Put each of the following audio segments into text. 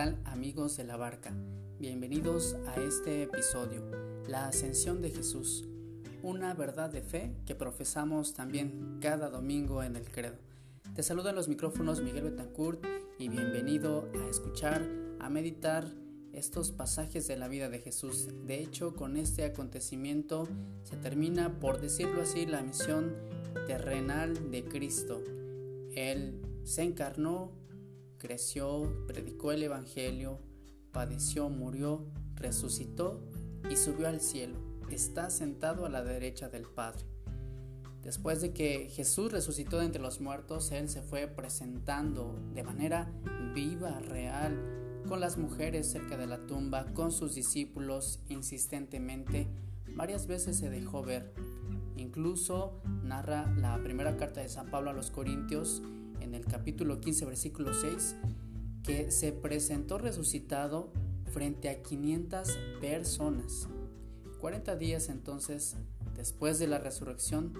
amigos de la barca? Bienvenidos a este episodio, la ascensión de Jesús, una verdad de fe que profesamos también cada domingo en el credo. Te saludan los micrófonos Miguel Betancourt y bienvenido a escuchar, a meditar estos pasajes de la vida de Jesús. De hecho, con este acontecimiento se termina, por decirlo así, la misión terrenal de Cristo. Él se encarnó, creció, predicó el Evangelio, padeció, murió, resucitó y subió al cielo. Está sentado a la derecha del Padre. Después de que Jesús resucitó de entre los muertos, Él se fue presentando de manera viva, real, con las mujeres cerca de la tumba, con sus discípulos insistentemente. Varias veces se dejó ver. Incluso narra la primera carta de San Pablo a los Corintios en el capítulo 15, versículo 6, que se presentó resucitado frente a 500 personas. 40 días entonces después de la resurrección,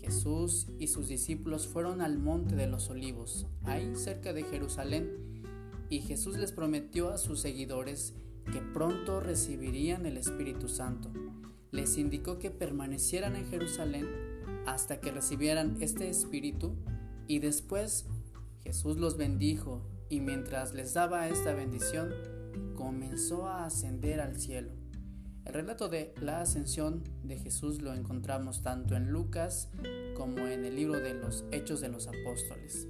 Jesús y sus discípulos fueron al monte de los olivos, ahí cerca de Jerusalén, y Jesús les prometió a sus seguidores que pronto recibirían el Espíritu Santo. Les indicó que permanecieran en Jerusalén hasta que recibieran este Espíritu y después Jesús los bendijo y mientras les daba esta bendición, comenzó a ascender al cielo. El relato de la ascensión de Jesús lo encontramos tanto en Lucas como en el libro de los Hechos de los Apóstoles.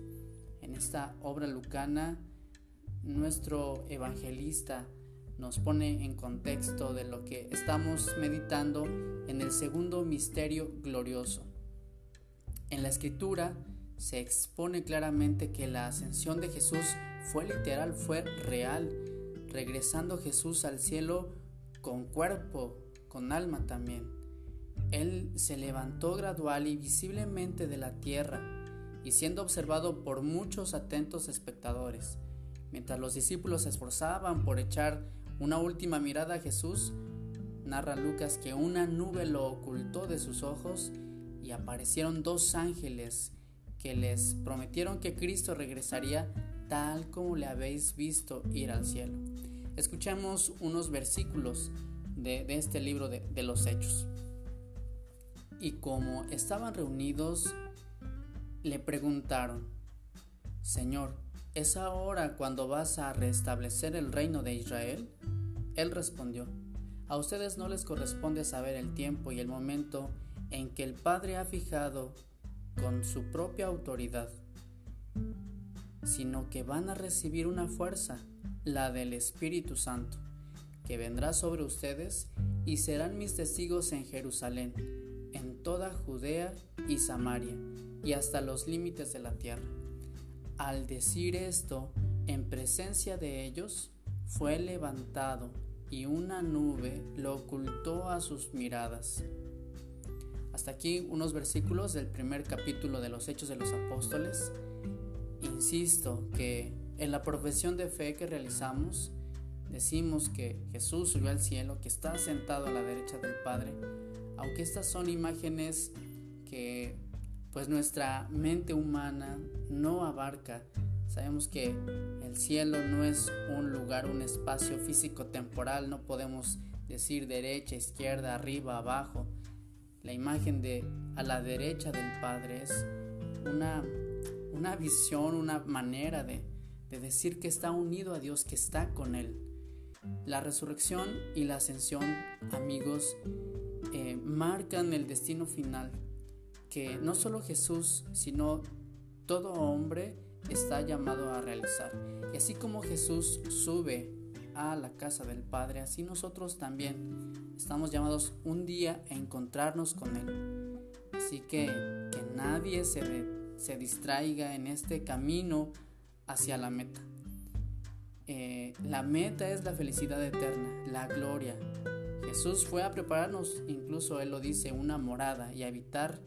En esta obra lucana, nuestro evangelista nos pone en contexto de lo que estamos meditando en el segundo misterio glorioso. En la escritura se expone claramente que la ascensión de Jesús fue literal, fue real, regresando Jesús al cielo con cuerpo, con alma también. Él se levantó gradual y visiblemente de la tierra y siendo observado por muchos atentos espectadores. Mientras los discípulos se esforzaban por echar una última mirada a Jesús, narra Lucas que una nube lo ocultó de sus ojos y aparecieron dos ángeles que les prometieron que Cristo regresaría tal como le habéis visto ir al cielo. Escuchemos unos versículos de, este libro de, de los Hechos. Y como estaban reunidos, le preguntaron, Señor, ¿es ahora cuando vas a restablecer el reino de Israel? Él respondió, a ustedes no les corresponde saber el tiempo y el momento en que el Padre ha fijado con su propia autoridad, sino que van a recibir una fuerza, la del Espíritu Santo, que vendrá sobre ustedes y serán mis testigos en Jerusalén, en toda Judea y Samaria, y hasta los límites de la tierra. Al decir esto, en presencia de ellos, fue levantado y una nube lo ocultó a sus miradas. Hasta aquí unos versículos del primer capítulo de los Hechos de los Apóstoles. Insisto que en la profesión de fe que realizamos decimos que Jesús subió al cielo, que está sentado a la derecha del Padre, aunque estas son imágenes que pues nuestra mente humana no abarca. Sabemos que el cielo no es un lugar, un espacio físico temporal, no podemos decir derecha, izquierda, arriba, abajo la imagen de a la derecha del Padre es una, una visión, una manera de, decir que está unido a Dios, que está con Él. La resurrección y la ascensión, amigos, eh, marcan el destino final que no solo Jesús, sino todo hombre está llamado a realizar. Y así como Jesús sube a la casa del Padre, así nosotros también estamos llamados un día a encontrarnos con Él. Así que que nadie se, se distraiga en este camino hacia la meta. Eh, la meta es la felicidad eterna, la gloria. Jesús fue a prepararnos, incluso Él lo dice, una morada y habitar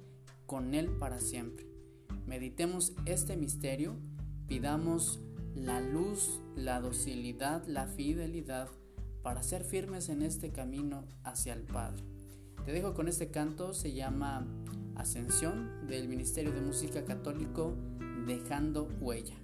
con Él para siempre. Meditemos este misterio, pidamos la luz, la docilidad, la fidelidad para ser firmes en este camino hacia el Padre. Te dejo con este canto, se llama Ascensión del Ministerio de Música Católico Dejando Huella.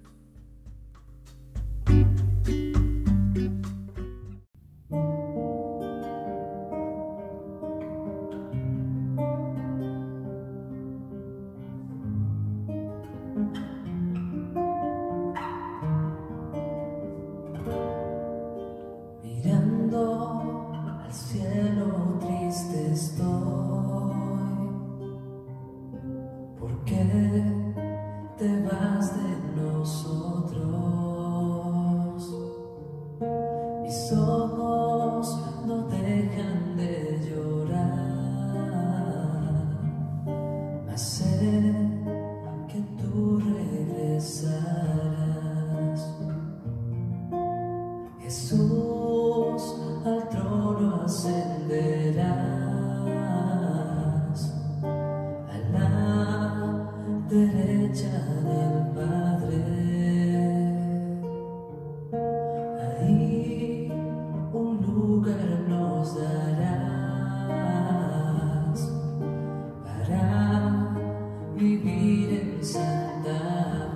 sweet send sundown.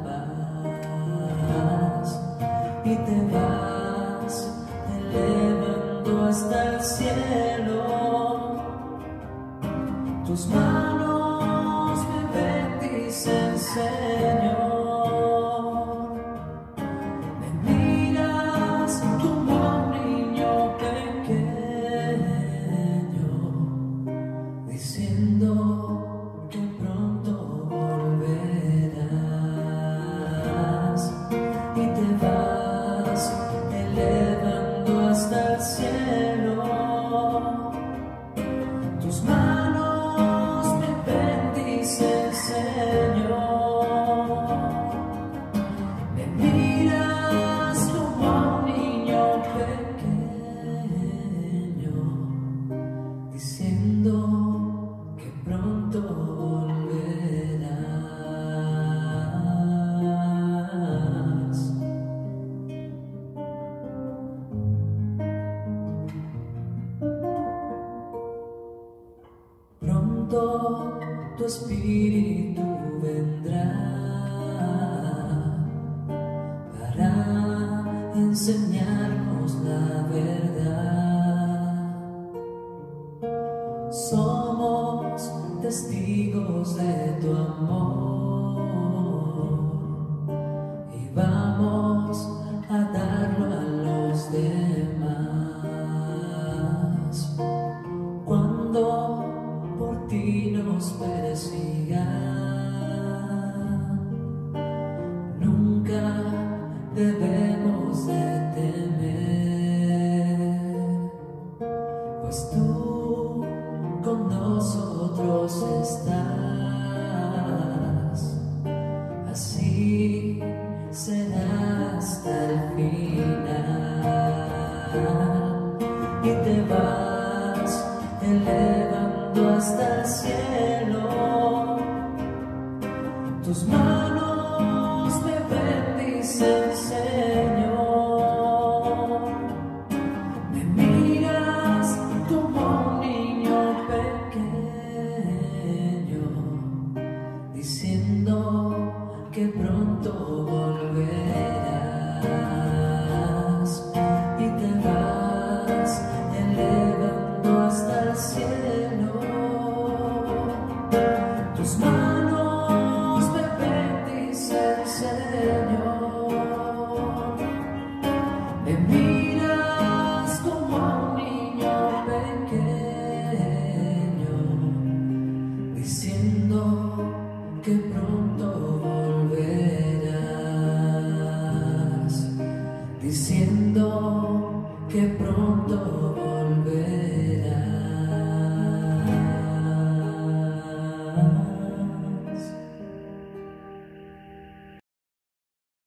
that's it. pronto tu espíritu vendrá para enseñarnos la verdad. the tus manos me bendice, Señor. Me miras como a un niño pequeño, diciendo que pronto volverás, diciendo que pronto.